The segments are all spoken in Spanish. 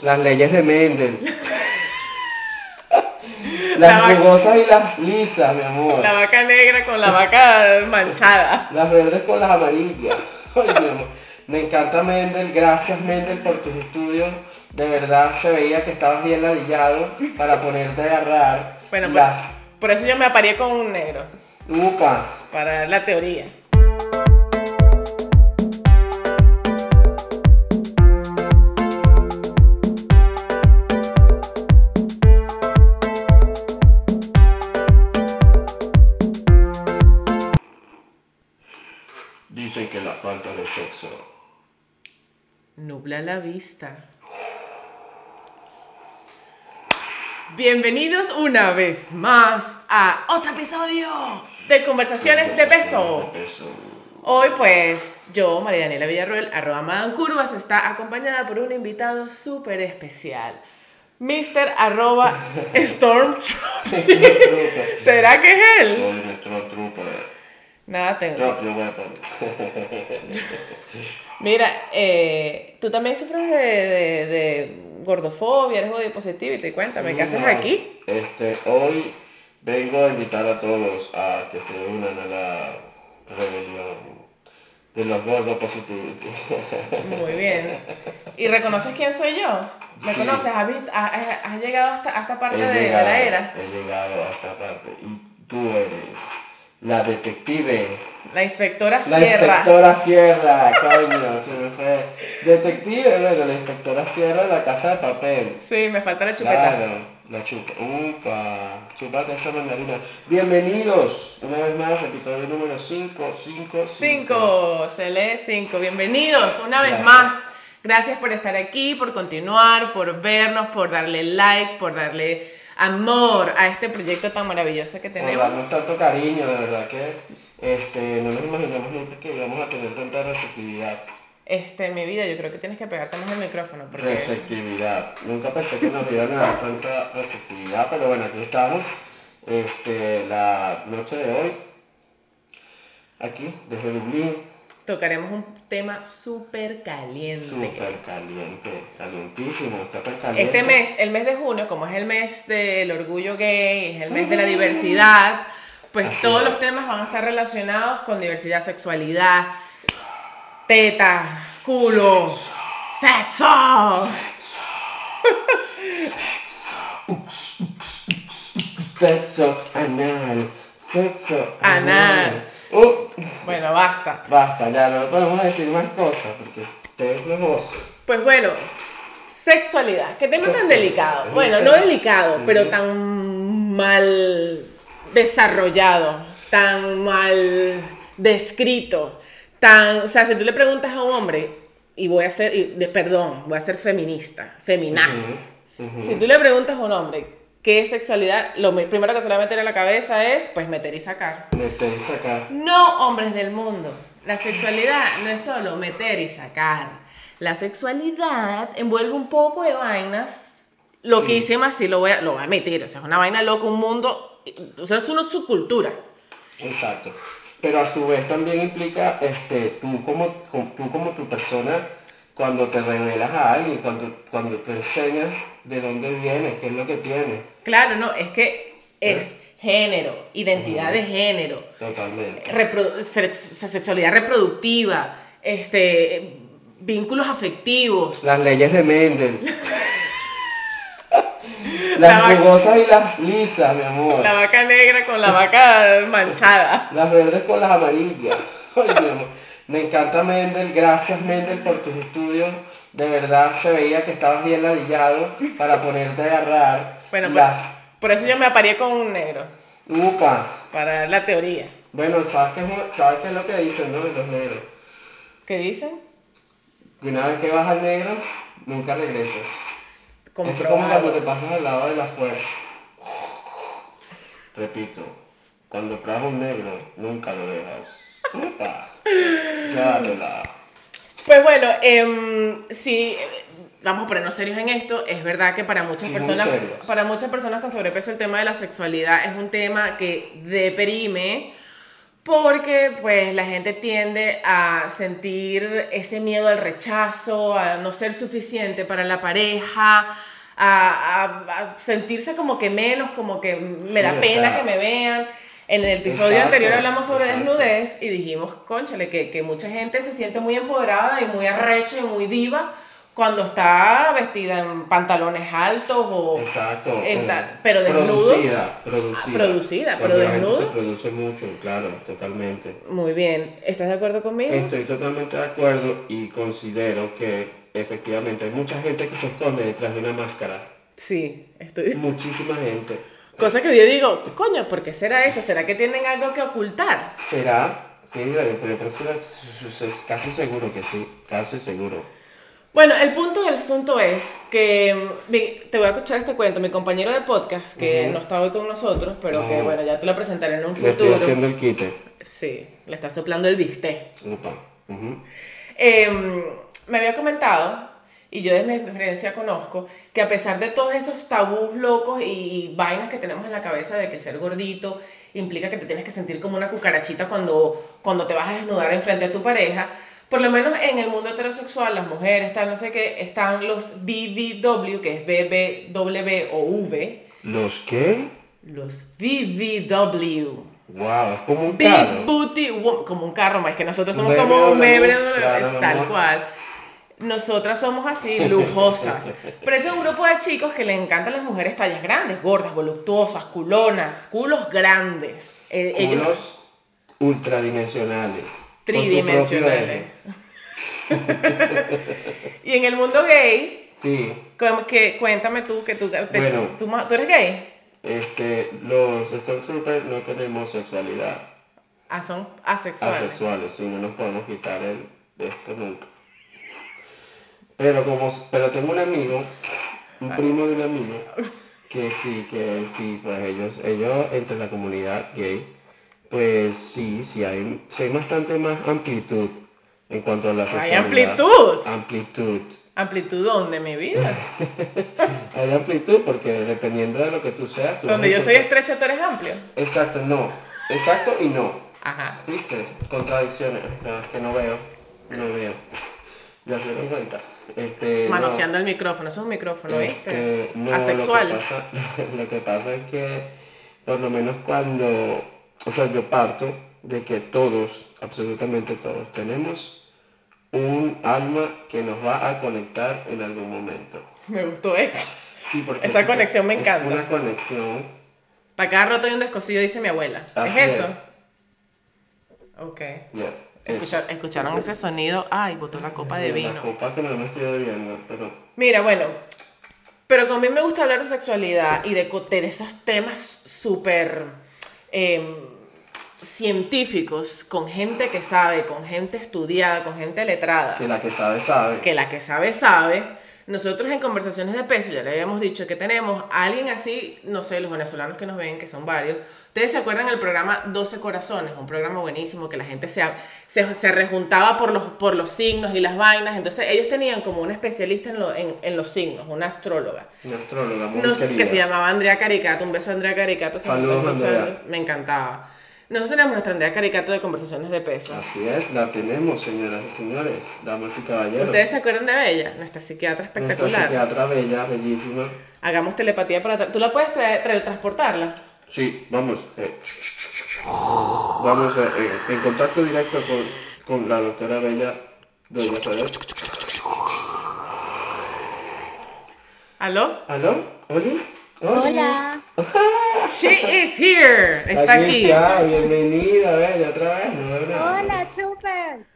Las leyes de Mendel. La Las jugosas y las lisas, mi amor. La vaca negra con la vaca manchada. Las verdes con las amarillas. Ay, mi amor. Me encanta Mendel. Gracias, Mendel, por tus estudios. De verdad se veía que estabas bien ladillado para ponerte a agarrar Bueno, las... por eso yo me aparé con un negro. Upa. Para la teoría. Que la falta de sexo Nubla la vista. Bienvenidos una vez más a otro episodio de Conversaciones de Peso. Eso. Hoy pues yo, María Daniela Villarroel, arroba Madan Curvas, está acompañada por un invitado súper especial. Mr. arroba Storm. ¿Será que es él? Soy nuestro trooper. Nada, tengo. Drop your weapons. Mira, eh, tú también sufres de, de- de gordofobia, eres body y Cuéntame, ¿qué haces Sí, aquí? Este, hoy vengo a invitar a todos a que se unan a la rebelión de los gordos positivity. Muy bien. ¿Y reconoces quién soy yo? ¿Me Sí. conoces? ¿Has, visto- has- llegado hasta, a esta parte de, de la era? He llegado a esta parte. Y tú eres la detective. La inspectora La Sierra. inspectora Sierra, coño, se me fue. Detective, bueno, la inspectora Sierra de la casa de papel. Sí, me falta la chupeta. Claro, la chupa. Upa, chupate esa mandarina. Bienvenidos una vez más, episodio número 5, 5, Cinco, se lee cinco. Bienvenidos una vez Gracias. más. Gracias por estar aquí, por continuar, por vernos, por darle like, por darle amor a este proyecto tan maravilloso que Por darnos tenemos. tanto cariño, de verdad que este, no nos imaginamos nunca que íbamos a tener tanta receptividad. Este, en mi vida, yo creo que tienes que pegarte más el micrófono porque es- Receptividad. Nunca pensé que nos iban a dar tanta receptividad, pero bueno, aquí estamos. Este, la noche de hoy, aquí, desde Dublín, tocaremos un tema súper caliente. súper caliente, calientísimo, está caliente. Este mes, el mes de junio, como es el mes del orgullo gay, es el mes de la diversidad, pues Así todos es. los temas van a estar relacionados con diversidad, sexualidad, teta, culos, sexo. Sexo anal, sexo Anal. Uh, Bueno, basta. basta, ya no podemos decir más cosas porque no gozan. Pues bueno, sexualidad. ¿Qué tema tan delicado? Bueno, no delicado, pero tan mal desarrollado, tan mal descrito, tan, o sea, si tú le preguntas a un hombre y voy a ser, y de, perdón, voy a ser feminista, feminaz. Si tú le preguntas a un hombre qué es sexualidad, lo primero que se le va a meter a la cabeza es, pues meter y sacar. Metéis acá. No, hombres del mundo. La sexualidad no es solo meter y sacar. La sexualidad envuelve un poco de vainas. Loquísimas, sí lo voy a, lo voy a meter. O sea, es una vaina loca, un mundo. O sea, es una subcultura. Exacto. Pero a su vez también implica este, tú, como, como- tú como tu persona, cuando te revelas a alguien, cuando, cuando te enseñas de dónde vienes, qué es lo que tienes. Claro, no, es que es género, identidad de género, Totalmente. sexualidad reproductiva, este, vínculos afectivos. Las leyes de Mendel. La las jugosas y las lisas, mi amor. La vaca negra con la vaca manchada. Las verdes con las amarillas. Ay, mi amor. Me encanta Mendel. Gracias, Mendel, por tus estudios. De verdad se veía que estabas bien ladillado para ponerte a agarrar Bueno, las... por eso yo me aparé con un negro. Upa. Para dar la teoría. Bueno, ¿sabes qué, es, ¿sabes qué es lo que dicen, no? Los negros. ¿Qué dicen? Que una vez que vas al negro, nunca regresas. Es como Comprobado. cuando te pasas al lado de la fuerza. Repito, cuando pruebas un negro, nunca lo dejas. Llévatela. Pues bueno, em, sí, eh, vamos a ponernos serios en esto. Es verdad que para muchas Sí, personas, para muchas personas con sobrepeso, el tema de la sexualidad es un tema que deprime Porque pues la gente tiende a sentir ese miedo al rechazo, a no ser suficiente para la pareja, a, a- a sentirse como que menos, como que me da Sí, o pena sea, que me vean. En el episodio Exacto, anterior hablamos sobre exacto. desnudez y dijimos, conchale, que, que mucha gente se siente muy empoderada y muy arrecha y muy diva cuando está vestida en pantalones altos o... Exacto. en ta- pero desnudos. Producida, producida. Producida, pero Porque la gente desnudo. Se produce mucho, claro, totalmente. Muy bien, ¿estás de acuerdo conmigo? Estoy totalmente de acuerdo y considero que efectivamente hay mucha gente que se esconde detrás de una máscara. Sí, estoy... Muchísima gente. Cosa que yo digo, coño, ¿por qué será eso? ¿Será que tienen algo que ocultar? ¿Será? Sí, pero pero es casi seguro que sí, casi seguro. Bueno, el punto del asunto es que, te voy a escuchar este cuento, mi compañero de podcast, que no está hoy con nosotros, pero que No. bueno, ya te lo presentaré en un Le estoy futuro. haciendo el quite. Sí, le está soplando el bistec. Em, me había comentado, y yo desde mi experiencia conozco, que a pesar de todos esos tabús locos y vainas que tenemos en la cabeza de que ser gordito implica que te tienes que sentir como una cucarachita cuando, cuando te vas a desnudar enfrente de tu pareja, por lo menos en el mundo heterosexual, las mujeres, tal, no sé qué, están los BBW, que es BBW o V, ¿Los qué? los BBW. Wow, es como un Big carro. Booty Wo- como un carro más que nosotros somos como un BMW, claro, tal cual. Nosotras somos así, lujosas. Pero ese es un grupo de chicos que le encantan las mujeres tallas grandes, gordas, voluptuosas, culonas, culos grandes. Eh, ellos Culos ultradimensionales. con su tridimensionales. y en el mundo gay, Sí, que, cuéntame tú que tú, te- Bueno. tú, eres gay. este, los Stormtroopers no tenemos sexualidad. Ah, son asexuales. asexuales, sí, no nos podemos quitar el, de esto nunca. Pero como, pero tengo un amigo, un primo de un amigo, que sí, que sí, pues ellos, ellos entre la comunidad gay, pues sí, sí hay, sí hay bastante más amplitud en cuanto a la Hay sexualidad. amplitud. Amplitud. Amplitud donde mi vida. Hay amplitud porque dependiendo de lo que tú seas. tú Donde yo soy estrecha, tú eres amplio. Exacto, no. Exacto y no. Ajá. ¿Viste? Contradicciones. No, es que no veo. No veo. Ya se dieron cuenta. Este, no, Manoseando el micrófono, eso es un micrófono, ¿viste? este, no, Asexual. Lo que, pasa, lo que pasa es que, por lo menos cuando. O sea, yo parto de que todos, absolutamente todos, tenemos un alma que nos va a conectar en algún momento. Me gustó eso. Sí, porque Esa es- conexión me es encanta. Una conexión. Para cada roto hay un descosillo, dice mi abuela. Así ¿Es eso? es. Ok. ya, Escuchar- ¿Escucharon ese sonido? Ay, botó la copa de La vino. copa que no me estoy bebiendo, pero. Mira, bueno, pero con mí me gusta hablar de sexualidad y de esos temas súper em, científicos, con gente que sabe, con gente estudiada, con gente letrada. Que la que sabe, sabe. que la que sabe, sabe. Nosotros en conversaciones de peso, ya le habíamos dicho que tenemos a alguien así, no sé, los venezolanos que nos ven, que son varios. Ustedes se acuerdan del programa 12 Corazones, un programa buenísimo que la gente se, se, se rejuntaba por los, por los signos y las vainas. Entonces ellos tenían como una especialista en, lo- en, en los signos, una astróloga. Una astróloga muy No sé, querida. que se llamaba Andrea Caricato, un beso a Andrea Caricato, si Saludos. Andrea. Me encantaba. Nosotros tenemos nuestra Andrea Caricato de conversaciones de peso. Así es, la tenemos, señoras y señores, damas y caballeros. ¿Ustedes se acuerdan de Bella? Nuestra psiquiatra Nuestra espectacular. psiquiatra bella, bellísima. Hagamos telepatía para... tra- ¿Tú la puedes traer, teletransportarla? Sí, vamos. eh, vamos eh, eh, en contacto directo con, con la doctora Bella. Doña. ¿Aló? ¿Aló? ¿Oli? Hola. She is here. Está aquí. está, bienvenida, Bella, otra vez. No veo nada. Hola, Troopers.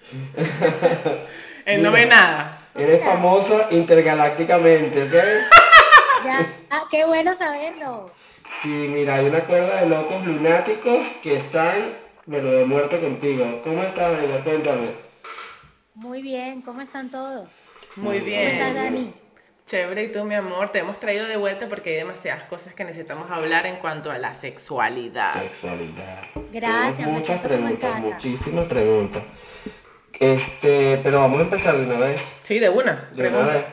Él no ve nada. Eres famosa intergalácticamente, ¿ok? Ya. Ah, qué bueno saberlo. Sí, mira, hay una cuerda de locos lunáticos que están, me lo de muerto contigo. ¿Cómo estás, Bella? Cuéntame. Muy bien, ¿cómo están todos? Muy ¿Cómo estás, bien. Dani? Chévere, y tú, mi amor, te hemos traído de vuelta porque hay demasiadas cosas que necesitamos hablar en cuanto a la sexualidad. Sexualidad. Gracias, Tenemos me muchas siento como en preguntas, casa. muchísimas preguntas. Este, pero vamos a empezar de una vez. Sí, de una. De una vez. Pregunta.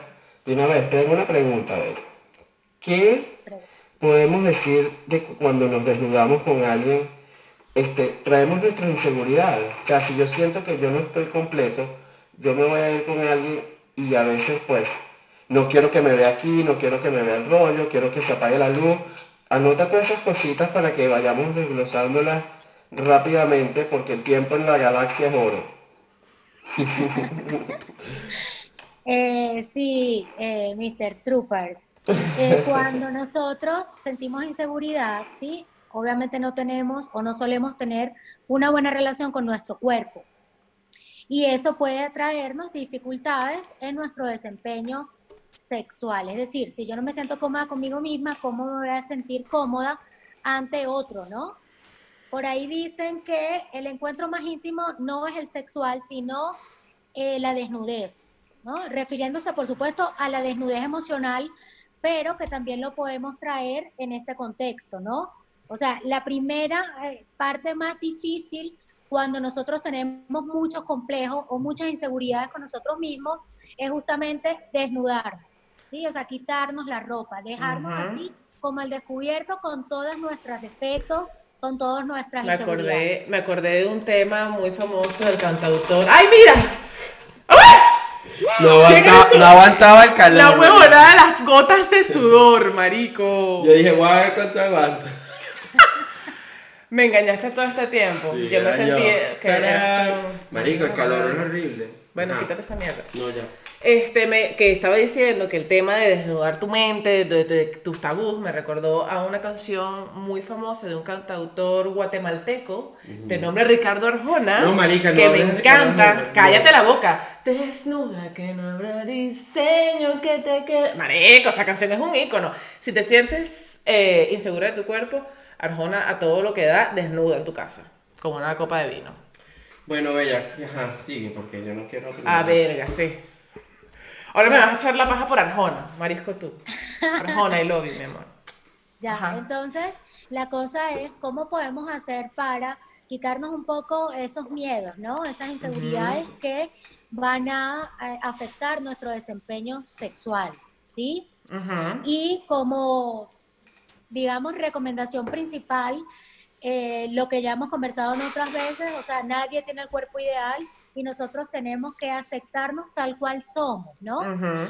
De una vez, tengo una pregunta, a ver. ¿Qué podemos decir de cu- cuando nos desnudamos con alguien este, traemos nuestras inseguridades. O sea, si yo siento que yo no estoy completo, yo me voy a ir con alguien y a veces pues no quiero que me vea aquí, no quiero que me vea el rollo, quiero que se apague la luz. Anota todas esas cositas para que vayamos desglosándolas rápidamente porque el tiempo en la galaxia es oro. Eh, sí, eh, Mr. Troopers. Eh, cuando nosotros sentimos inseguridad, ¿sí? Obviamente no tenemos o no solemos tener una buena relación con nuestro cuerpo. Y eso puede traernos dificultades en nuestro desempeño sexual. Es decir, si yo no me siento cómoda conmigo misma, ¿cómo me voy a sentir cómoda ante otro, no? Por ahí dicen que el encuentro más íntimo no es el sexual, sino eh, la desnudez, ¿no? Refiriéndose, por supuesto, a la desnudez emocional, pero que también lo podemos traer en este contexto, ¿no? O sea, la primera eh, parte más difícil cuando nosotros tenemos muchos complejos o muchas inseguridades con nosotros mismos es justamente desnudar, ¿sí? O sea, quitarnos la ropa, dejarnos así como al descubierto con todas nuestras defectos, con todas nuestras Me inseguridades. acordé, me acordé de un tema muy famoso del cantautor. ¡Ay, mira! No ¿Quién aguantaba, eres tú? no aguantaba el calor. La huevonada de las gotas de sudor, marico. Yo dije, voy a ver cuánto aguanto. Me engañaste todo este tiempo. Sí, yo me era sentí que Será- eras tú. Marico, el calor es horrible. Bueno, Ajá. quítate esa mierda. No, ya. Este, me, que estaba diciendo que el tema de desnudar tu mente, de, de tus tabús, me recordó a una canción muy famosa de un cantautor guatemalteco de nombre Ricardo Arjona. No, marica, no Que me de Ricardo encanta. Arjona, no. Cállate la boca. Desnuda que no habrá diseño que te quede. Marico, esa canción es un ícono. Si te sientes eh, insegura de tu cuerpo, Arjona a todo lo que da, desnuda en tu casa. Con una copa de vino. Bueno, Bella, ajá, sigue, porque yo no quiero... A verga, sí. Ahora me vas a echar la paja por Arjona, marisco tú. Arjona, I love you, mi amor. Ya, Ajá. entonces la cosa es cómo podemos hacer para quitarnos un poco esos miedos, ¿no? Esas inseguridades que van a, afectar nuestro desempeño sexual, ¿sí? Y como, digamos, recomendación principal, eh, lo que ya hemos conversado en otras veces, o sea, nadie tiene el cuerpo ideal y nosotros tenemos que aceptarnos tal cual somos, ¿no?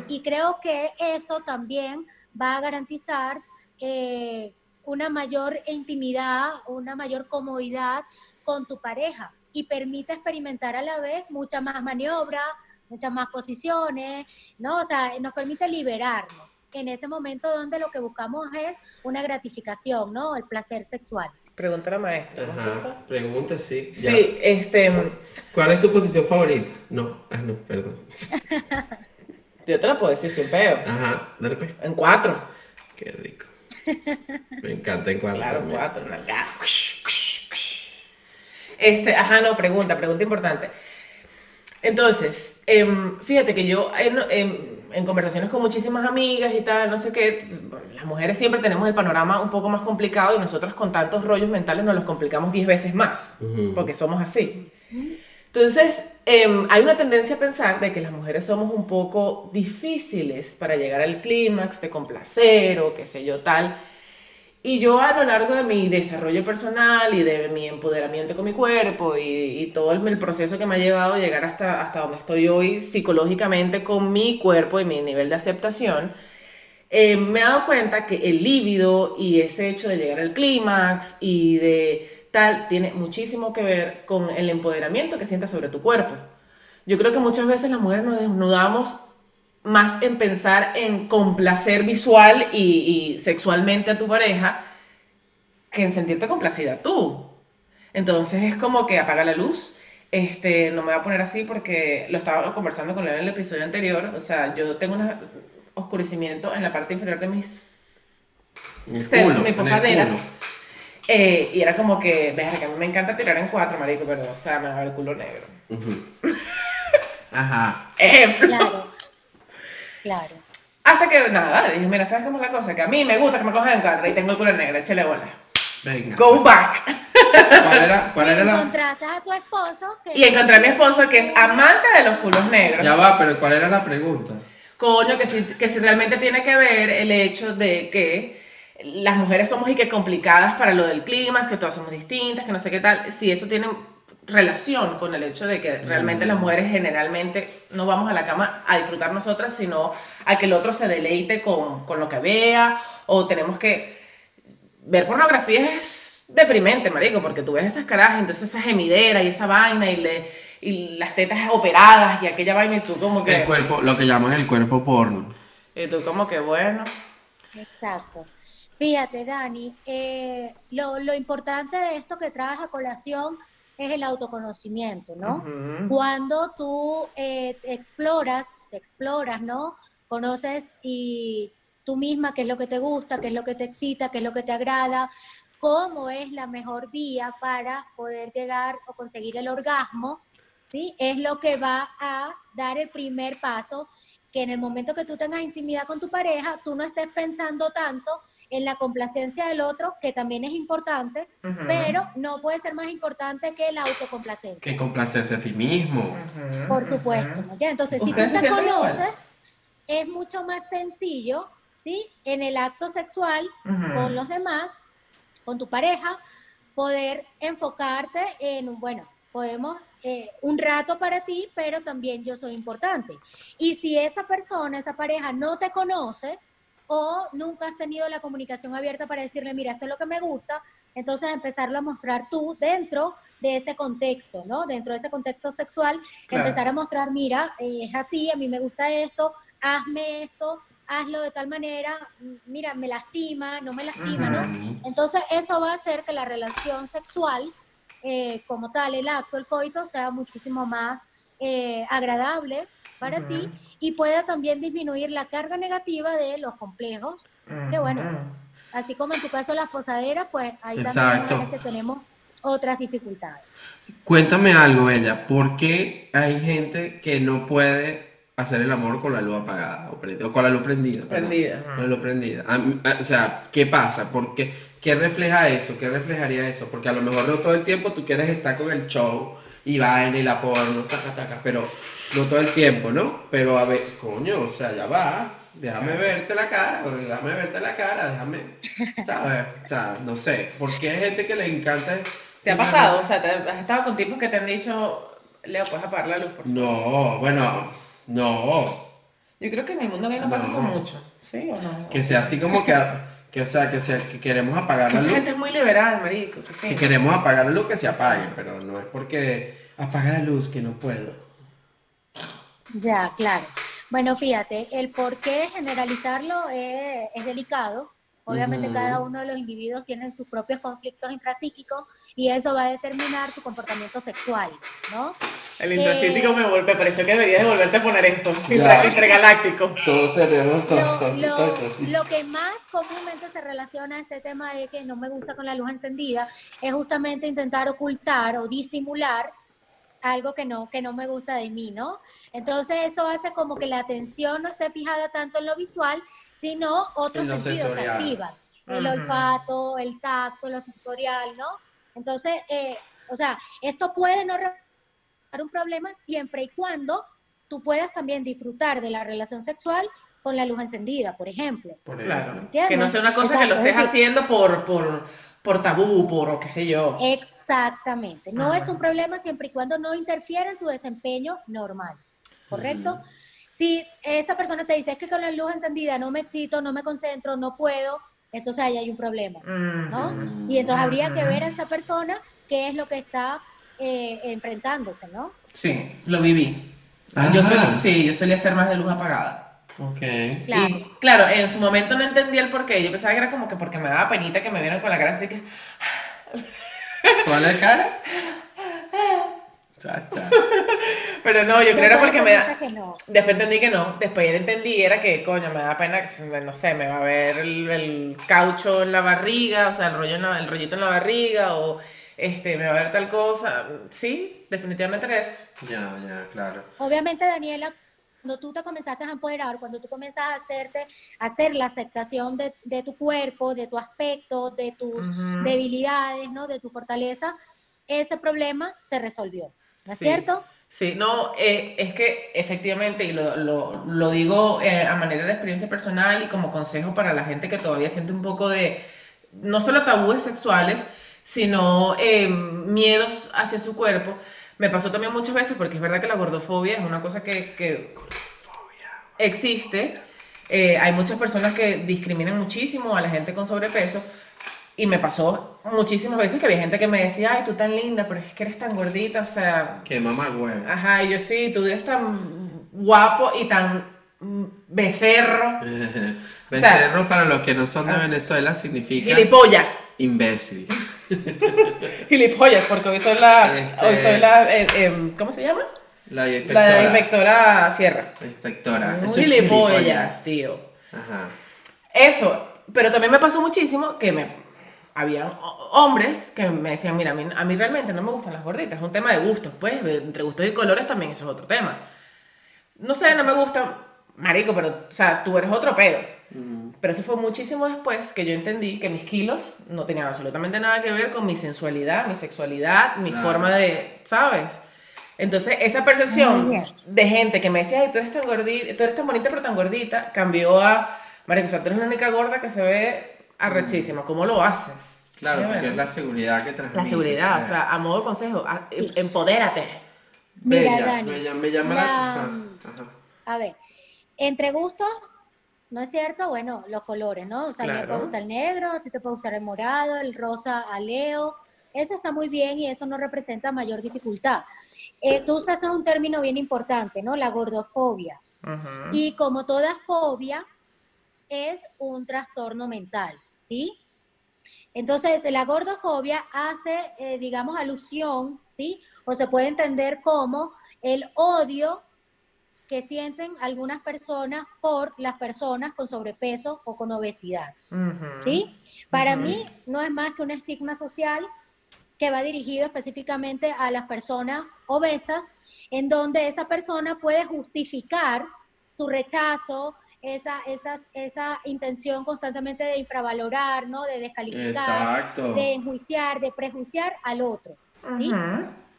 Y creo que eso también va a garantizar eh, una mayor intimidad, una mayor comodidad con tu pareja y permite experimentar a la vez mucha más maniobra, muchas más posiciones, ¿no? O sea, nos permite liberarnos en ese momento donde lo que buscamos es una gratificación, ¿no? El placer sexual. Pregunta a la maestra. ¿no? Ajá, Pregunta. sí. ya. Sí, este. ¿Cuál es tu posición favorita? No, ah, no, perdón. Yo te lo puedo decir sin peo. Ajá, dale pues. En cuatro. Qué rico. Me encanta en cuanto Claro, también. cuatro. Este, ajá, no, pregunta, pregunta importante. Entonces, em, fíjate que yo en, en- en conversaciones con muchísimas amigas y tal, no sé qué, bueno, las mujeres siempre tenemos el panorama un poco más complicado y nosotros con tantos rollos mentales nos los complicamos 10 veces más, porque somos así. Entonces, em, hay una tendencia a pensar de que las mujeres somos un poco difíciles para llegar al clímax, de complacer o qué sé yo tal. Y yo a lo largo de mi desarrollo personal y de mi empoderamiento con mi cuerpo y, y todo el, el proceso que me ha llevado a llegar hasta, hasta donde estoy hoy psicológicamente con mi cuerpo y mi nivel de aceptación, eh, me he dado cuenta que el líbido y ese hecho de llegar al clímax y de tal tiene muchísimo que ver con el empoderamiento que sientes sobre tu cuerpo. Yo creo que muchas veces las mujeres nos desnudamos más en pensar en complacer visual y, y sexualmente a tu pareja que en sentirte complacida tú. Entonces es como que apaga la luz. Este, no me voy a poner así porque lo estaba conversando con Leo en el episodio anterior. O sea, yo tengo un oscurecimiento en la parte inferior de mis culo, el posaderas. Eh, y era como que, verga, que a mí me encanta tirar en cuatro, marico, pero, o sea, me va a ver el culo negro. Ajá. Ejemplo. Claro, claro. Hasta que, nada, dije, mira, ¿sabes cómo es la cosa? Que a mí me gusta que me cojan en cuatro y tengo el culo negro, échale bola. Venga. Go back. ¿Cuál era, cuál era la...? Encontraste a tu esposo que Y encontré a mi esposo que es amante de los culos negros. Ya va, pero ¿cuál era la pregunta? Coño, que si, que si realmente tiene que ver el hecho de que las mujeres somos y que complicadas para lo del clima, que todas somos distintas, que no sé qué tal. Si eso tiene relación con el hecho de que realmente las mujeres generalmente no vamos a la cama a disfrutar nosotras, sino a que el otro se deleite con, con lo que vea, o tenemos que ver pornografía es deprimente, marico, porque tú ves esas carajas, entonces esa gemidera y esa vaina y, le, y las tetas operadas y aquella vaina y tú como que... El cuerpo, lo que llaman el cuerpo porno. Y tú como que bueno. Exacto. Fíjate, Dani, eh, lo, lo, importante de esto que traes a colación es el autoconocimiento, ¿no? Cuando tú eh, te exploras, te exploras, ¿no? Conoces y tú misma qué es lo que te gusta, qué es lo que te excita, qué es lo que te agrada, cómo es la mejor vía para poder llegar o conseguir el orgasmo, ¿sí? Es lo que va a dar el primer paso, que en el momento que tú tengas intimidad con tu pareja, tú no estés pensando tanto en la complacencia del otro, que también es importante, pero no puede ser más importante que la autocomplacencia. Que complacerte a ti mismo. Por supuesto. Entonces, si tú te conoces, es mucho más sencillo, ¿sí? En el acto sexual con los demás, con tu pareja, poder enfocarte en, un bueno, podemos eh, un rato para ti, pero también yo soy importante. Y si esa persona, esa pareja no te conoce, o nunca has tenido la comunicación abierta para decirle, mira, esto es lo que me gusta, entonces empezarlo a mostrar tú dentro de ese contexto, ¿no? Dentro de ese contexto sexual, empezar a mostrar, mira, eh, es así, a mí me gusta esto, hazme esto, hazlo de tal manera, mira, me lastima, no me lastima, ¿no? Entonces eso va a hacer que la relación sexual, eh, como tal, el acto, el coito, sea muchísimo más eh, agradable para ti y pueda también disminuir la carga negativa de los complejos, que bueno, así como en tu caso las posaderas, pues ahí también que tenemos otras dificultades. Cuéntame algo, ella, ¿por qué hay gente que no puede hacer el amor con la luz apagada o, con la luz prendida? Prendida. Con la luz prendida. O sea, ¿qué pasa? ¿Por qué? ¿Qué refleja eso? ¿Qué reflejaría eso? Porque a lo mejor no todo el tiempo tú quieres estar con el show y va en la porno, taca, taca, pero no todo el tiempo, ¿no? Pero a ver, coño, o sea, ya va, déjame verte la cara, déjame verte la cara, déjame, ¿sabes? O sea, no sé, porque hay gente que le encanta... ¿Te ha pasado? O sea, ¿has estado con tipos que te han dicho, Leo, puedes apagar la luz, por favor? No, bueno, no. Yo creo que en el mundo gay no, pasa eso mucho, ¿sí o no? Que sea así como que... Que, o sea, que, sea, que queremos apagar la luz. Esa gente es muy liberal, marico. Que queremos apagar la luz, que se apague, pero no es porque apaga la luz que no puedo. Ya, claro. Bueno, fíjate, el por qué generalizarlo es, delicado. Obviamente cada uno de los individuos tiene sus propios conflictos intrapsíquicos y eso va a determinar su comportamiento sexual, ¿no? El intrapsíquico me, me pareció que deberías de volverte a poner esto, intergaláctico. Todos tenemos lo, lo, que más comúnmente se relaciona a este tema de que no me gusta con la luz encendida es justamente intentar ocultar o disimular algo que no, que no me gusta de mí, ¿no? Entonces eso hace como que la atención no esté fijada tanto en lo visual, sino otros sentidos se activan. El olfato, el tacto, lo sensorial, ¿no? Entonces, eh, o sea, esto puede no representar un problema siempre y cuando tú puedas también disfrutar de la relación sexual con la luz encendida, por ejemplo. claro. Que no sea una cosa que lo estés haciendo por, por por tabú, por qué sé yo. Exactamente. No es un problema siempre y cuando no interfiera en tu desempeño normal. ¿Correcto? Si esa persona te dice es que con la luz encendida no me excito, no me concentro, no puedo, entonces ahí hay un problema, ¿no? Y entonces habría que ver a esa persona qué es lo que está eh, enfrentándose, ¿no? Sí, lo viví. Yo sí, yo solía ser más de luz apagada. Ok. Claro. Y claro, en su momento no entendía el porqué. Yo pensaba que era como que porque me daba penita que me vieran con la cara así que. ¿Con la cara? Pero no, yo creo que era porque me da. Después entendí que no. Después entendí era que, coño, me da pena que, no sé, me va a ver el, caucho en la barriga, o sea, el, rollo el rollito en la barriga, o este, me va a ver tal cosa. Sí, definitivamente era eso. Ya, ya, claro. Obviamente, Daniela, cuando tú te comenzaste a empoderar, cuando tú comienzas a hacerte, a hacer la aceptación de, de tu cuerpo, de tu aspecto, de tus debilidades, ¿no? De tu fortaleza, ese problema se resolvió, ¿no es cierto? Sí, no, eh, es que efectivamente, y lo, lo, lo digo eh, a manera de experiencia personal y como consejo para la gente que todavía siente un poco de, no solo tabúes sexuales, sino eh, miedos hacia su cuerpo. Me pasó también muchas veces, porque es verdad que la gordofobia es una cosa que, que existe. hay muchas personas que discriminan muchísimo a la gente con sobrepeso. Y me pasó muchísimas veces que había gente que me decía, ay, tú tan linda, pero es que eres tan gordita, o sea... Que mamá huevo. Ajá, y yo sí, tú eres tan guapo y tan becerro. becerro, para los que no son de Venezuela, significa... Gilipollas. Imbécil. Gilipollas, porque hoy soy la... Este hoy soy la... Eh, em, ¿Cómo se llama? La inspectora. La inspectora Sierra. La inspectora. gilipollas, tío. Ajá. Eso, pero también me pasó muchísimo que me había hombres que me decían, mira, a mí, realmente no me gustan las gorditas, es un tema de gustos, pues, entre gustos y colores también eso es otro tema. No sé, no me gusta, marico, pero, o sea, tú eres otro pedo. Mm. Pero eso fue muchísimo después que yo entendí que mis kilos no tenían absolutamente nada que ver con mi sensualidad, mi sexualidad, mi forma de, ¿sabes? Entonces, esa percepción de gente que me decía, ay, tú eres tan gordita, tú eres tan bonita pero tan gordita, cambió a, marico, o sea, tú eres la única gorda que se ve arrechísimo. ¿Cómo lo haces? Claro, porque es la seguridad que transmite. La seguridad, o sea, a modo de consejo, em, empodérate. Mira, Dani. Me, llama la... A ver, entre gustos, ¿no es cierto? Bueno, los colores, ¿no? O sea, a mí me puede gustar el negro, a ti te puede gustar el morado, el rosa a Leo. Eso está muy bien y eso no representa mayor dificultad. Eh, tú usaste un término bien importante, ¿no? La gordofobia. Y como toda fobia, es un trastorno mental. ¿sí? Entonces, la gordofobia hace, eh, digamos, alusión, ¿sí? O se puede entender como el odio que sienten algunas personas por las personas con sobrepeso o con obesidad, ¿sí? Para mí no es más que un estigma social que va dirigido específicamente a las personas obesas, en donde esa persona puede justificar su rechazo, esa, esa, esa intención constantemente de infravalorar, ¿no? De descalificar, de enjuiciar, de prejuiciar al otro, ¿sí?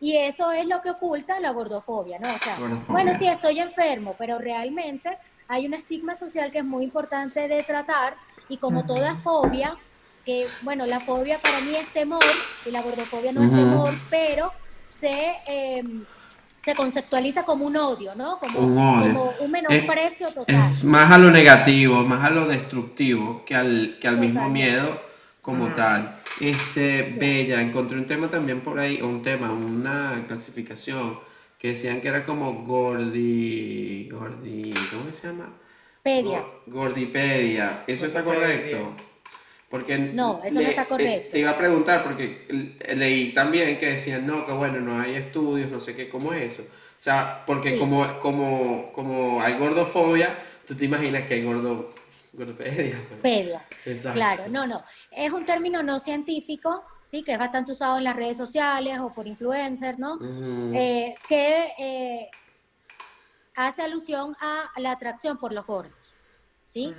Y eso es lo que oculta la gordofobia, ¿no? O sea, bueno, sí, estoy enfermo, pero realmente hay un estigma social que es muy importante de tratar y como toda fobia, que, bueno, la fobia para mí es temor y la gordofobia no es temor, pero se... Eh, se conceptualiza como un odio, ¿no? Como un, menosprecio total. Es más a lo negativo, más a lo destructivo que al, que al mismo miedo como tal. Este, Bella, encontré un tema también por ahí, un tema, una clasificación, que decían que era como gordi, gordi, ¿cómo se llama? Pedia. Gordipedia, ¿eso está correcto? Porque no, eso no está correcto. te iba a preguntar, porque leí también que decían, no, que bueno, no hay estudios, no sé qué, ¿cómo es eso? O sea, porque como, como, como hay gordofobia, tú te imaginas que hay gordo, gordopedia. Pedia. Claro, no, no. Es un término no científico, sí, que es bastante usado en las redes sociales o por influencers, ¿no? Eh, que eh, hace alusión a la atracción por los gordos. ¿sí?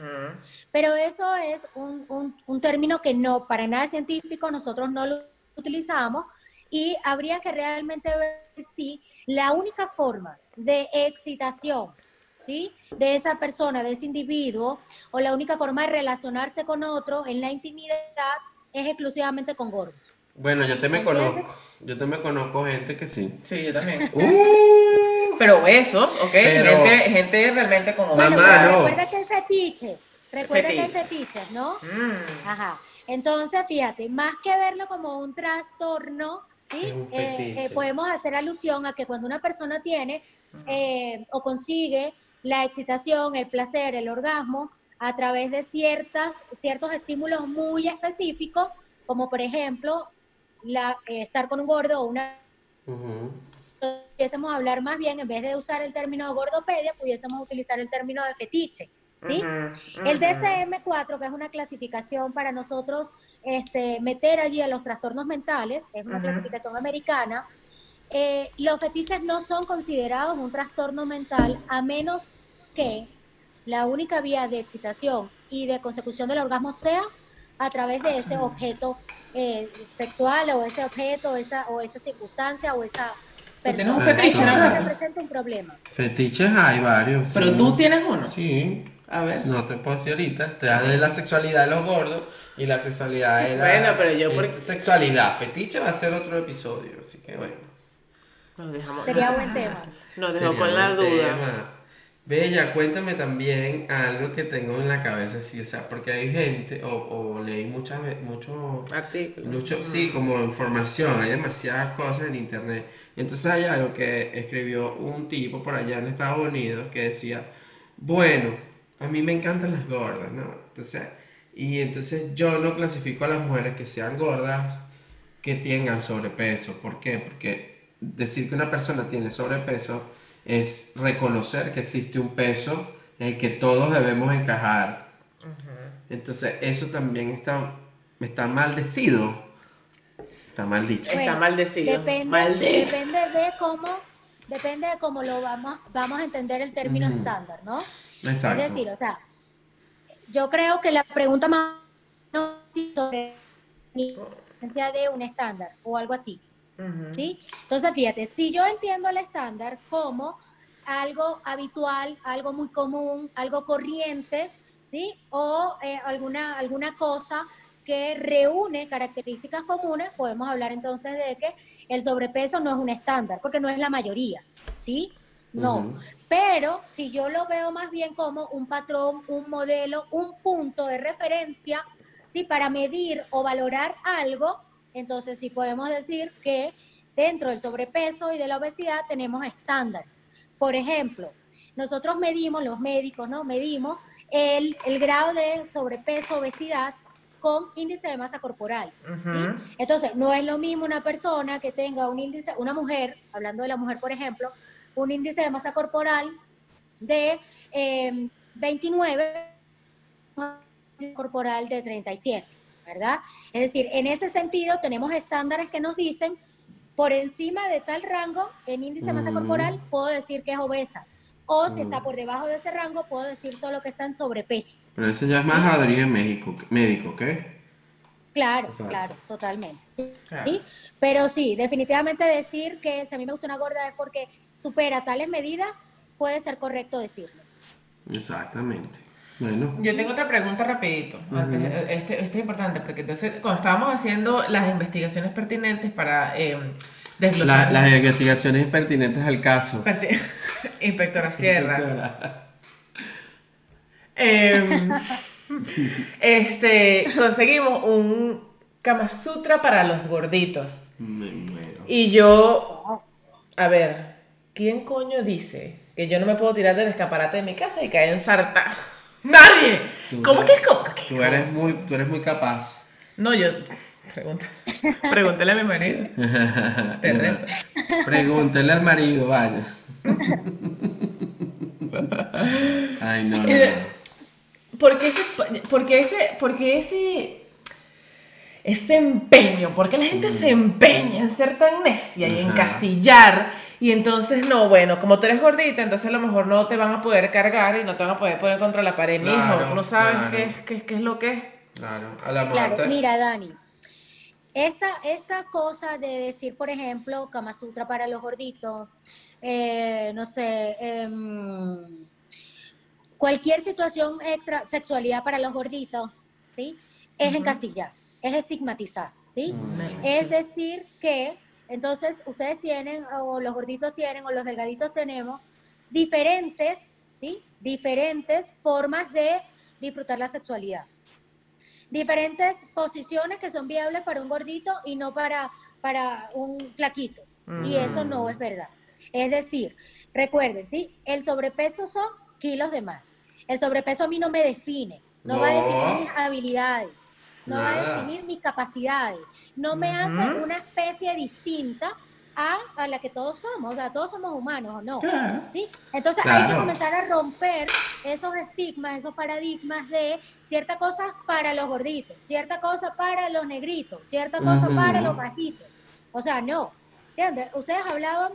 Pero eso es un, un, término que no, para nada científico, nosotros no lo utilizamos y habría que realmente ver si la única forma de excitación, ¿sí? De esa persona, de ese individuo, o la única forma de relacionarse con otro en la intimidad es exclusivamente con gordos. Bueno, yo te me conozco. Yo te me conozco gente que sí. Sí, yo también. Uh, pero besos, ¿ok? Gente, gente, realmente como Mamá, Recuerda que hay fetiches. Recuerda que hay fetiches, ¿no? Mm. Ajá. Entonces, fíjate, más que verlo como un trastorno, ¿sí? Eh, eh, podemos hacer alusión a que cuando una persona tiene eh, o consigue la excitación, el placer, el orgasmo, a través de ciertas, ciertos estímulos muy específicos, como por ejemplo la, eh, estar con un gordo o una... Pudiésemos hablar más bien, en vez de usar el término gordopedia, pudiésemos utilizar el término de fetiche. ¿sí? El DSM-4, que es una clasificación para nosotros este, meter allí a los trastornos mentales, es una clasificación americana, eh, los fetiches no son considerados un trastorno mental a menos que la única vía de excitación y de consecución del orgasmo sea a través de ese objeto eh, sexual o ese objeto esa, o esa circunstancia o esa tienes un personas. fetiche, ¿no? no representa un problema. Fetiches hay varios. Pero sí. tú tienes uno. Sí. A ver. No te puedo decir ahorita. Te da de la sexualidad de los gordos y la sexualidad de la. Bueno, pero yo eh, porque- Sexualidad. Fetiche va a ser otro episodio. Así que bueno. Nos dejamos. Sería buen tema. Nos dejó Sería con la duda. tema. Bella, cuéntame también algo que tengo en la cabeza, sí, o sea, porque hay gente, o, o leí muchas veces, mucho, Artículo. mucho, sí, como información, hay demasiadas cosas en internet. Entonces hay algo que escribió un tipo por allá en Estados Unidos que decía, bueno, a mí me encantan las gordas, ¿no? Entonces, y entonces yo no clasifico a las mujeres que sean gordas que tengan sobrepeso. ¿Por qué? Porque decir que una persona tiene sobrepeso es reconocer que existe un peso en el que todos debemos encajar. Entonces, eso también está, está maldecido. Está mal dicho. Está maldecido. Depende, Maldito. depende de cómo, depende de cómo lo vamos, vamos a entender el término Ujú. estándar, ¿no? Exacto. Es decir, o sea, yo creo que la pregunta más sobre la de un estándar o algo así, ¿sí? Entonces, fíjate, si yo entiendo el estándar como algo habitual, algo muy común, algo corriente, ¿sí? O eh, alguna, alguna cosa que reúne características comunes, podemos hablar entonces de que el sobrepeso no es un estándar, porque no es la mayoría, ¿sí? No. Pero si yo lo veo más bien como un patrón, un modelo, un punto de referencia, ¿sí? Para medir o valorar algo, entonces sí podemos decir que dentro del sobrepeso y de la obesidad tenemos estándares. Por ejemplo, nosotros medimos, los médicos, ¿no? Medimos el, el grado de sobrepeso, obesidad con índice de masa corporal. Entonces, no es lo mismo una persona que tenga un índice, una mujer, hablando de la mujer, por ejemplo, un índice de masa corporal de eh, 29, un índice corporal de 37, ¿verdad? Es decir, en ese sentido tenemos estándares que nos dicen, por encima de tal rango, en índice de masa Mm. corporal, puedo decir que es obesa. O si Mm. está por debajo de ese rango, puedo decir solo que está en sobrepeso. Pero eso ya es más Adri en México, médico, ¿ok? Claro, Exacto. claro, totalmente. Sí, Claro. ¿sí? Pero sí, definitivamente decir que si a mí me gusta una gorda es porque supera tales medidas, puede ser correcto decirlo. Exactamente. Bueno. Yo tengo otra pregunta rapidito. Antes, este, este es importante porque entonces cuando estábamos haciendo las investigaciones pertinentes para eh, La- desglosar... las investigaciones pertinentes al caso. Perti- Inspectora Sierra. Em, este, conseguimos un Kama Sutra para los gorditos. Me muero. Y yo, a ver, ¿quién coño dice que yo no me puedo tirar del escaparate de mi casa y caer en sarta? ¡Nadie! Tú ¿Cómo eres- que que- Tú eres muy, tú eres muy capaz. No, yo. Pregunta, pregúntale a mi marido. Te reto. Pregúntale al marido, vaya. Ay, no, no, no. Porque ese, porque ese, porque ese, ese empeño, porque la gente se empeña en ser tan necia y Ajá. encasillar, y entonces no, bueno, como tú eres gordita, entonces a lo mejor no te van a poder cargar y no te van a poder poner contra la pared, mijo, Claro, tú no sabes claro. qué, es, qué, qué es lo que es. Claro, a la Claro, mira, Dani, esta, esta cosa de decir, por ejemplo, Kama Sutra para los gorditos, eh, no sé, em, cualquier situación extra, sexualidad para los gorditos, ¿sí? Es encasillar, es estigmatizar, ¿sí? Mm. Es decir que, entonces, ustedes tienen, o los gorditos tienen, o los delgaditos tenemos, diferentes, ¿sí? Diferentes formas de disfrutar la sexualidad. Diferentes posiciones que son viables para un gordito y no para, para un flaquito. Y eso no es verdad. Es decir, recuerden, ¿sí? El sobrepeso son kilos de más. El sobrepeso a mí no me define, no, va a definir mis habilidades, no va a definir mis capacidades, no me hace Ujú. una especie distinta a, a la que todos somos, o sea, todos somos humanos, ¿o no? Claro. ¿Sí? Entonces hay que comenzar a romper esos estigmas, esos paradigmas de cierta cosa para los gorditos, cierta cosa para los negritos, cierta cosa para los bajitos. O sea, no. ¿Entiendes? Ustedes hablaban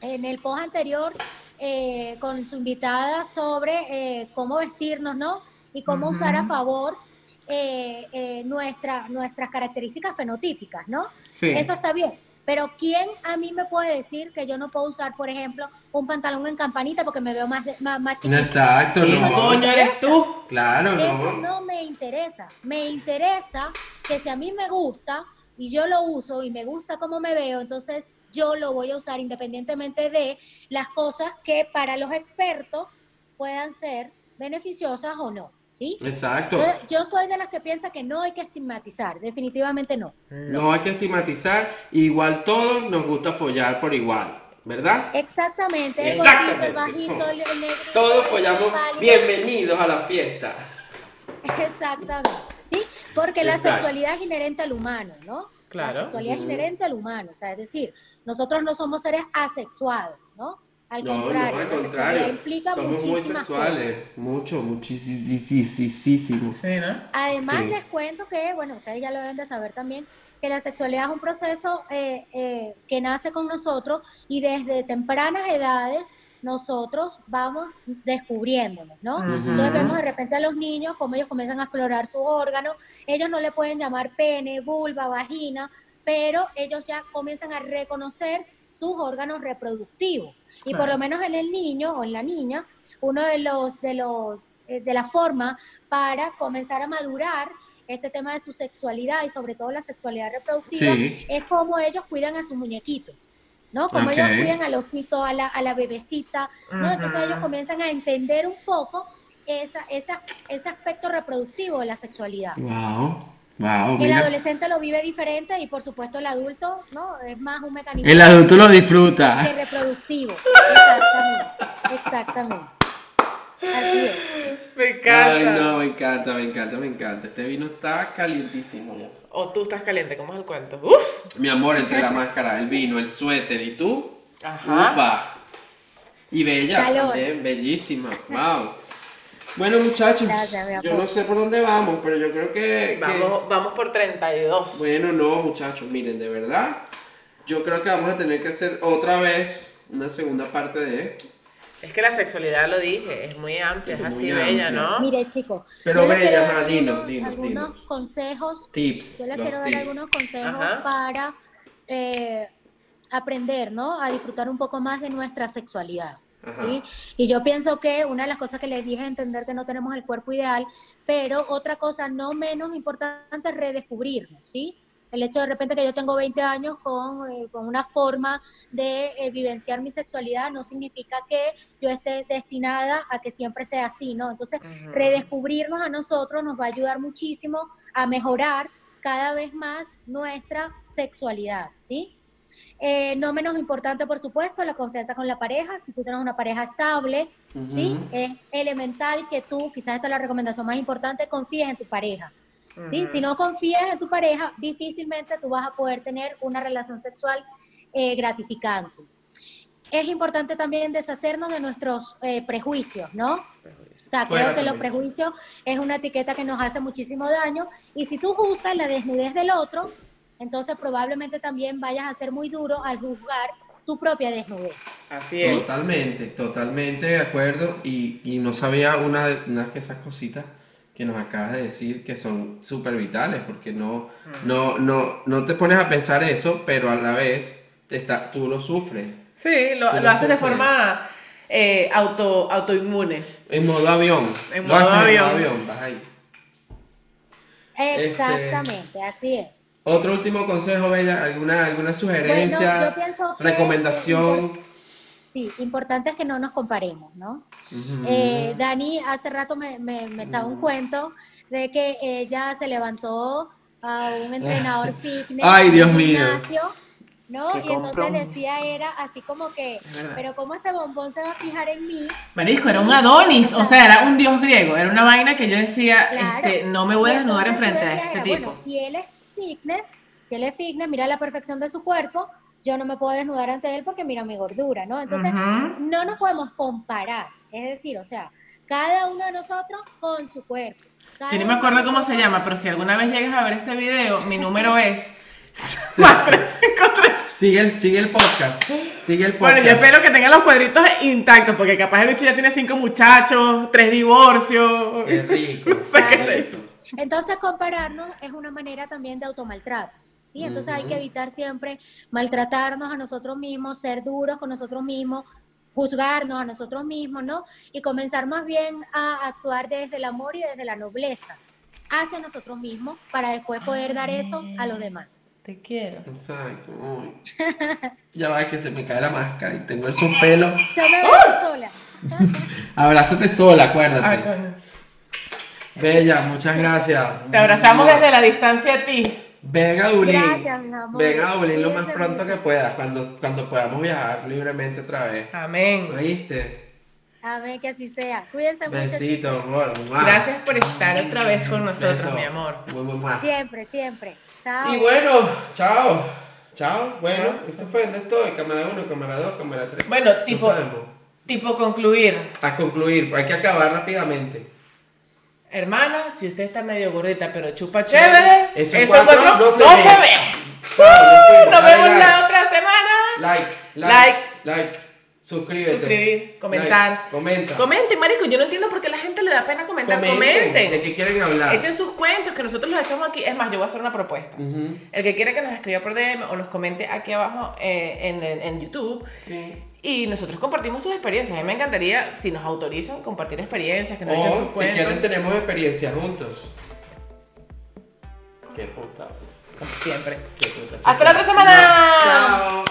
en el post anterior eh, con su invitada sobre eh, cómo vestirnos, ¿no? Y cómo usar a favor eh, eh, nuestra- nuestras características fenotípicas, ¿no? Sí. Eso está bien. Pero ¿quién a mí me puede decir que yo no puedo usar, por ejemplo, un pantalón en campanita porque me veo más, más, más chiquita? Exacto, ¿Qué no. coño eres tú? Claro, Eso no. no me interesa. Me interesa que si a mí me gusta y yo lo uso y me gusta cómo me veo, entonces yo lo voy a usar independientemente de las cosas que para los expertos puedan ser beneficiosas o no. ¿Sí? Exacto. Entonces, yo soy de las que piensa que no hay que estigmatizar, definitivamente no. No hay que estigmatizar. Igual todos nos gusta follar por igual, ¿verdad? Exactamente, el Exactamente. gordito, el bajito, el, el negrito, Todos follamos. Bienvenidos a la fiesta. Exactamente, ¿sí? Porque la sexualidad es inherente al humano, ¿no? Claro. La sexualidad es inherente al humano, o sea, es decir, nosotros no somos seres asexuados, ¿no? Al No, contrario, no, al la sexualidad contrario. implica Somos muy cosas. sexuales. Mucho, muchísimo. Sí, ¿no? Además, Sí. les cuento que, bueno, ustedes ya lo deben de saber también, que la sexualidad es un proceso eh, eh, que nace con nosotros y desde tempranas edades nosotros vamos descubriéndonos, ¿no? Entonces vemos de repente a los niños como ellos comienzan a explorar sus órganos, ellos no le pueden llamar pene, vulva, vagina, pero ellos ya comienzan a reconocer sus órganos reproductivos. Y por lo menos en el niño o en la niña, uno de los de los eh, de la forma para comenzar a madurar este tema de su sexualidad y sobre todo la sexualidad reproductiva Sí. es como ellos cuidan a su muñequito. ¿no? Como ellos cuidan al osito, a la, a la bebecita, ¿no? Entonces ellos comienzan a entender un poco esa, esa, ese aspecto reproductivo de la sexualidad. Wow. Wow. El adolescente lo vive diferente y por supuesto el adulto, ¿no? Es más un mecanismo El adulto lo disfruta. reproductivo. Exactamente. Exactamente. Así es. Me encanta. Ay, no, me encanta, me encanta, me encanta. Este vino está calientísimo ya. O tú estás caliente, ¿cómo es el cuento? Uf. Mi amor, entre la máscara, el vino, el suéter y tú. Ajá. Upa. Y bella Calor. también, bellísima. Wow. Bueno, muchachos, Gracias, yo no sé por dónde vamos, pero yo creo que, que- Vamos, vamos por 32. Bueno, no, muchachos, miren, de verdad, yo creo que vamos a tener que hacer otra vez una segunda parte de esto. Es que la sexualidad, lo dije, es muy amplia, es Es así muy bella, amplia. ¿no? Mire, chicos, Pero yo les bella, quiero dar ajá, dinos, algunos, dinos, algunos dinos. consejos Tips, Yo les quiero dar tips. algunos consejos Ajá. para eh, aprender, ¿no? A disfrutar un poco más de nuestra sexualidad. Y yo pienso que una de las cosas que les dije es entender que no tenemos el cuerpo ideal, pero otra cosa no menos importante es redescubrirnos, ¿sí? El hecho de repente que yo tengo 20 años con, eh, con una forma de eh, vivenciar mi sexualidad no significa que yo esté destinada a que siempre sea así, ¿no? Entonces, redescubrirnos a nosotros nos va a ayudar muchísimo a mejorar cada vez más nuestra sexualidad, ¿sí? Eh, no menos importante, por supuesto, la confianza con la pareja. Si tú tienes una pareja estable, ¿sí? Es elemental que tú, quizás esta es la recomendación más importante, confíes en tu pareja. ¿sí? Si no confías en tu pareja, difícilmente tú vas a poder tener una relación sexual eh, gratificante. Es importante también deshacernos de nuestros eh, prejuicios, ¿no? O sea, Fuera creo que los prejuicios. prejuicios es una etiqueta que nos hace muchísimo daño y si tú juzgas la desnudez del otro, entonces probablemente también vayas a ser muy duro al juzgar tu propia desnudez. Así es. Totalmente, totalmente de acuerdo. Y, y no sabía una de una de esas cositas que nos acabas de decir que son súper vitales, porque no, no, no, no te pones a pensar eso, pero a la vez te está, tú lo sufres. Sí, lo, lo lo haces de forma eh, auto, autoinmune. En modo avión. En Lo modo haces avión. En modo avión, vas ahí. Este- Exactamente, así es. Otro último consejo, Bella, alguna, alguna sugerencia, Bueno, yo pienso que- recomendación. Sí, importante es que no nos comparemos, ¿no? Ujú. Eh, Dani hace rato me, me, me echaba un cuento de que ella se levantó a un entrenador fitness Ay, en Dios mío. gimnasio, ¿no? Qué y entonces compromiso. decía era así como que, pero ¿cómo este bombón se va a fijar en mí? Marisco, era un Adonis, o sea, era un dios griego, era una vaina que yo decía, Claro. este, no me voy a desnudar enfrente a decías, este era, tipo. Bueno, si él es fitness, si él es fitness, mira la perfección de su cuerpo, yo no me puedo desnudar ante él porque mira mi gordura, ¿no? Entonces, no nos podemos comparar. Es decir, o sea, cada uno de nosotros con su cuerpo. Cada Yo ni me acuerdo cómo se llama, pero si alguna vez llegas a ver este video, mi número es más 353. Sigue el, sigue el podcast. Sigue el podcast. Bueno, yo espero que tengan los cuadritos intactos, porque capaz el bicho ya tiene cinco muchachos, tres divorcios. Qué rico. No sé qué Claro es que eso. sí. Entonces, compararnos es una manera también de automaltrato. ¿sí? Entonces hay que evitar siempre maltratarnos a nosotros mismos, ser duros con nosotros mismos, juzgarnos a nosotros mismos, ¿no? Y comenzar más bien a actuar desde el amor y desde la nobleza hacia nosotros mismos para después poder dar eso a los demás. Te quiero. Exacto. uy. ya va que se me cae la máscara y tengo el pelo. Yo me voy sola. Abrázate sola, acuérdate. Ay, coño. Bella, muchas gracias. Te abrazamos desde la distancia a ti. Ven a Dublín. Gracias, mis amores. Ven a Dublín lo más pronto mucho. que puedas, cuando, cuando podamos viajar libremente otra vez. Amén. ¿Oíste? Amén, que así sea. Cuídense mucho, Besito, chicos. amor. Gracias por estar otra vez con nosotros, Beso. mi amor. Muy, muy, mua. Siempre, siempre. Chao. Y bueno, chao. Chao. Bueno, Chao. eso fue donde estoy. Cámara 1, cámara 2, cámara 3. Bueno, tipo- Tipo concluir. A concluir, hay que acabar rápidamente. Hermana, si usted está medio gordita pero chupa chévere, Eso eso, cuatro cuatro no se no ve. se ve. Chao, nos vemos la otra semana. Like, like, Like. like. Suscríbete. Suscribir, comentar. Like, comenta. Comenten, marico. Yo no entiendo por qué la gente le da pena comentar. Comenten. ¿De qué quieren hablar? Echen sus cuentos que nosotros los echamos aquí. Es más, yo voy a hacer una propuesta. El que quiera que nos escriba por DM o nos comente aquí abajo eh, en, en- en YouTube. Sí. Y nosotros compartimos sus experiencias. A mí me encantaría, si nos autorizan, compartir experiencias, que nos echen sus si cuentos. quieren tenemos experiencias juntos. Qué puta. Como siempre. Qué puta. Hasta la otra semana.